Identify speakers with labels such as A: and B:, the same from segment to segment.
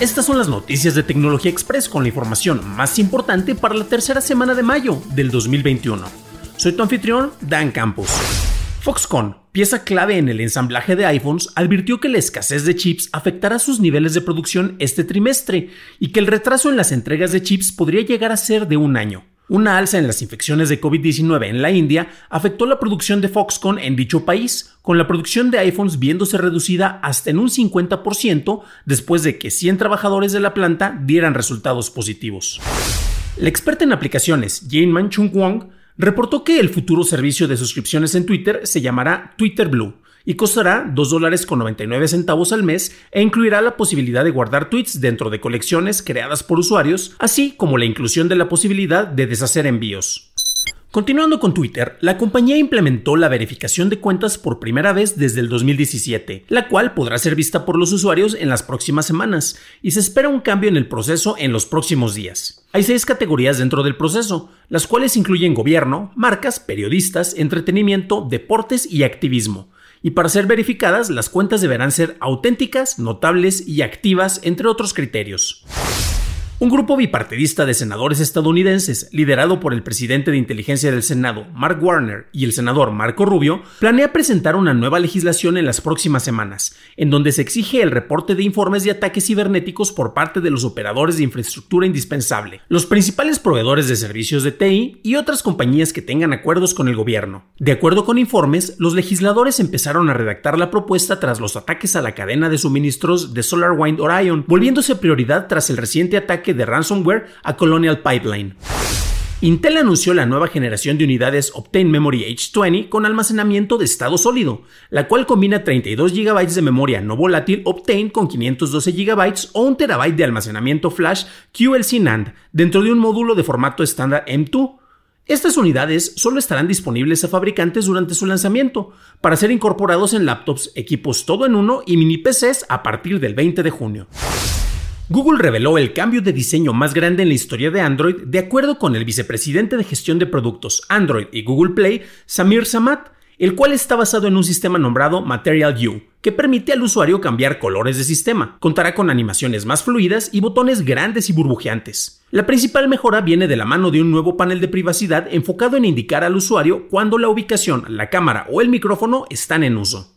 A: Estas son las noticias de Tecnología Express con la información más importante para la tercera semana de mayo del 2021. Soy tu anfitrión, Dan Campos. Foxconn, pieza clave en el ensamblaje de iPhones, advirtió que la escasez de chips afectará sus niveles de producción este trimestre y que el retraso en las entregas de chips podría llegar a ser de un año. Una alza en las infecciones de COVID-19 en la India afectó la producción de Foxconn en dicho país, con la producción de iPhones viéndose reducida hasta en un 50% después de que 100 trabajadores de la planta dieran resultados positivos. La experta en aplicaciones, Jane Chung Wong, reportó que el futuro servicio de suscripciones en Twitter se llamará Twitter Blue y costará $2.99 centavos al mes e incluirá la posibilidad de guardar tweets dentro de colecciones creadas por usuarios, así como la inclusión de la posibilidad de deshacer envíos. Continuando con Twitter, la compañía implementó la verificación de cuentas por primera vez desde el 2017, la cual podrá ser vista por los usuarios en las próximas semanas, y se espera un cambio en el proceso en los próximos días. Hay seis categorías dentro del proceso, las cuales incluyen gobierno, marcas, periodistas, entretenimiento, deportes y activismo y para ser verificadas las cuentas deberán ser auténticas, notables y activas, entre otros criterios. Un grupo bipartidista de senadores estadounidenses, liderado por el presidente de inteligencia del Senado, Mark Warner, y el senador Marco Rubio, planea presentar una nueva legislación en las próximas semanas, en donde se exige el reporte de informes de ataques cibernéticos por parte de los operadores de infraestructura indispensable, los principales proveedores de servicios de TI y otras compañías que tengan acuerdos con el gobierno. De acuerdo con informes, los legisladores empezaron a redactar la propuesta tras los ataques a la cadena de suministros de SolarWind Orion, volviéndose prioridad tras el reciente ataque de ransomware a Colonial Pipeline. Intel anunció la nueva generación de unidades Optane Memory H20 con almacenamiento de estado sólido, la cual combina 32 GB de memoria no volátil Optane con 512 GB o 1 TB de almacenamiento flash QLC NAND dentro de un módulo de formato estándar M2. Estas unidades solo estarán disponibles a fabricantes durante su lanzamiento, para ser incorporados en laptops, equipos todo en uno y mini PCs a partir del 20 de junio. Google reveló el cambio de diseño más grande en la historia de Android de acuerdo con el vicepresidente de gestión de productos Android y Google Play, Samir Samat, el cual está basado en un sistema nombrado Material U, que permite al usuario cambiar colores de sistema. Contará con animaciones más fluidas y botones grandes y burbujeantes. La principal mejora viene de la mano de un nuevo panel de privacidad enfocado en indicar al usuario cuando la ubicación, la cámara o el micrófono están en uso.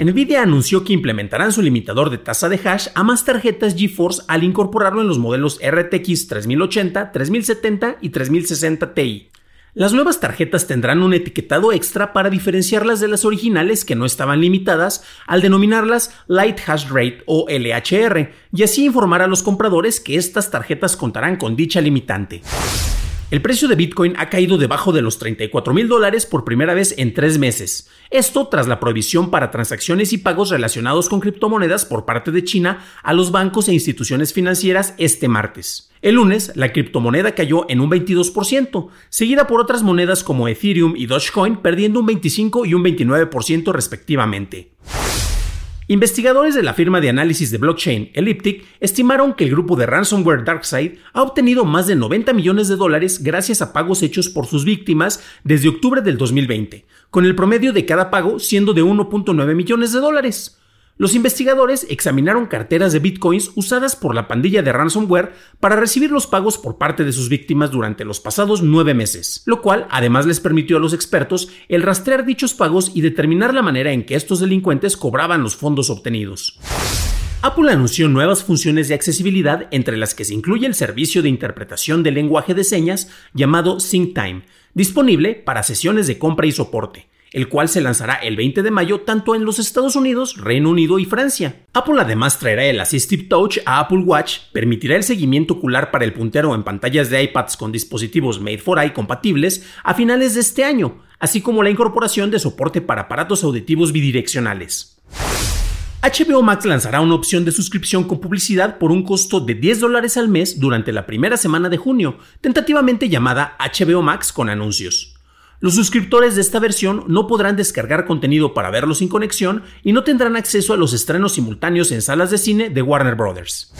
A: Nvidia anunció que implementarán su limitador de tasa de hash a más tarjetas GeForce al incorporarlo en los modelos RTX 3080, 3070 y 3060 Ti. Las nuevas tarjetas tendrán un etiquetado extra para diferenciarlas de las originales que no estaban limitadas al denominarlas Light Hash Rate o LHR y así informar a los compradores que estas tarjetas contarán con dicha limitante. El precio de Bitcoin ha caído debajo de los 34 mil dólares por primera vez en tres meses. Esto tras la prohibición para transacciones y pagos relacionados con criptomonedas por parte de China a los bancos e instituciones financieras este martes. El lunes, la criptomoneda cayó en un 22%, seguida por otras monedas como Ethereum y Dogecoin perdiendo un 25 y un 29% respectivamente. Investigadores de la firma de análisis de blockchain Elliptic estimaron que el grupo de ransomware DarkSide ha obtenido más de 90 millones de dólares gracias a pagos hechos por sus víctimas desde octubre del 2020, con el promedio de cada pago siendo de 1.9 millones de dólares. Los investigadores examinaron carteras de bitcoins usadas por la pandilla de ransomware para recibir los pagos por parte de sus víctimas durante los pasados nueve meses, lo cual además les permitió a los expertos el rastrear dichos pagos y determinar la manera en que estos delincuentes cobraban los fondos obtenidos. Apple anunció nuevas funciones de accesibilidad entre las que se incluye el servicio de interpretación del lenguaje de señas llamado SyncTime, disponible para sesiones de compra y soporte el cual se lanzará el 20 de mayo tanto en los Estados Unidos, Reino Unido y Francia. Apple además traerá el Assistive Touch a Apple Watch, permitirá el seguimiento ocular para el puntero en pantallas de iPads con dispositivos Made for Eye compatibles a finales de este año, así como la incorporación de soporte para aparatos auditivos bidireccionales. HBO Max lanzará una opción de suscripción con publicidad por un costo de 10 dólares al mes durante la primera semana de junio, tentativamente llamada HBO Max con anuncios. Los suscriptores de esta versión no podrán descargar contenido para verlo sin conexión y no tendrán acceso a los estrenos simultáneos en salas de cine de Warner Bros.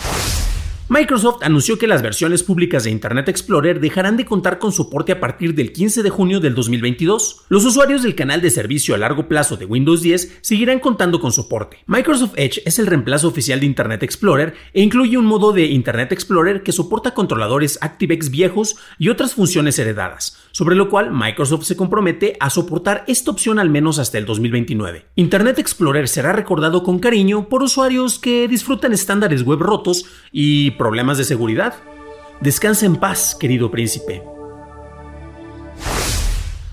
A: Microsoft anunció que las versiones públicas de Internet Explorer dejarán de contar con soporte a partir del 15 de junio del 2022. Los usuarios del canal de servicio a largo plazo de Windows 10 seguirán contando con soporte. Microsoft Edge es el reemplazo oficial de Internet Explorer e incluye un modo de Internet Explorer que soporta controladores ActiveX viejos y otras funciones heredadas, sobre lo cual Microsoft se compromete a soportar esta opción al menos hasta el 2029. Internet Explorer será recordado con cariño por usuarios que disfrutan estándares web rotos y problemas de seguridad. Descansa en paz, querido príncipe.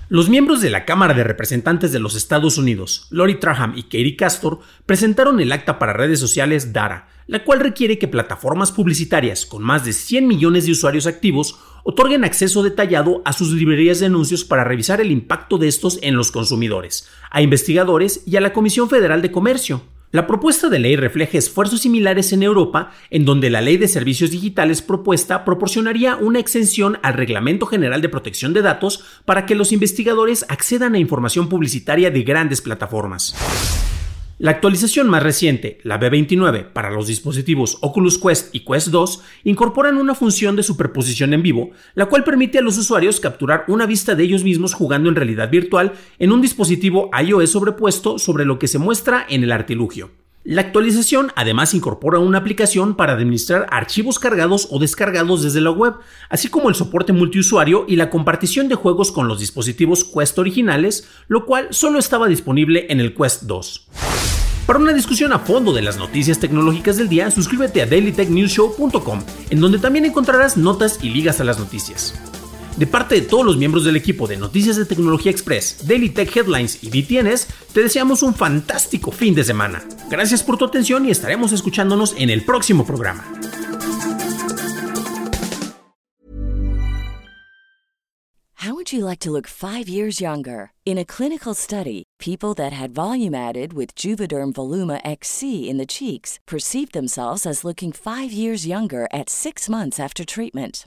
A: Los miembros de la Cámara de Representantes de los Estados Unidos, Lori Traham y Katie Castor, presentaron el acta para redes sociales DARA, la cual requiere que plataformas publicitarias con más de 100 millones de usuarios activos otorguen acceso detallado a sus librerías de anuncios para revisar el impacto de estos en los consumidores, a investigadores y a la Comisión Federal de Comercio. La propuesta de ley refleja esfuerzos similares en Europa, en donde la Ley de Servicios Digitales propuesta proporcionaría una exención al Reglamento General de Protección de Datos para que los investigadores accedan a información publicitaria de grandes plataformas. La actualización más reciente, la B29, para los dispositivos Oculus Quest y Quest 2, incorporan una función de superposición en vivo, la cual permite a los usuarios capturar una vista de ellos mismos jugando en realidad virtual en un dispositivo iOS sobrepuesto sobre lo que se muestra en el artilugio. La actualización además incorpora una aplicación para administrar archivos cargados o descargados desde la web, así como el soporte multiusuario y la compartición de juegos con los dispositivos Quest originales, lo cual solo estaba disponible en el Quest 2. Para una discusión a fondo de las noticias tecnológicas del día, suscríbete a dailytechnewsshow.com, en donde también encontrarás notas y ligas a las noticias. De parte de todos los miembros del equipo de Noticias de Tecnología Express, Daily Tech Headlines y DTNs, te deseamos un fantástico fin de semana. Gracias por tu atención y estaremos escuchándonos en el próximo programa.
B: How would you like to look 5 years younger? In a clinical study, people that had volume added with Juvederm Voluma XC in the cheeks perceived themselves as looking 5 years younger at 6 months after treatment.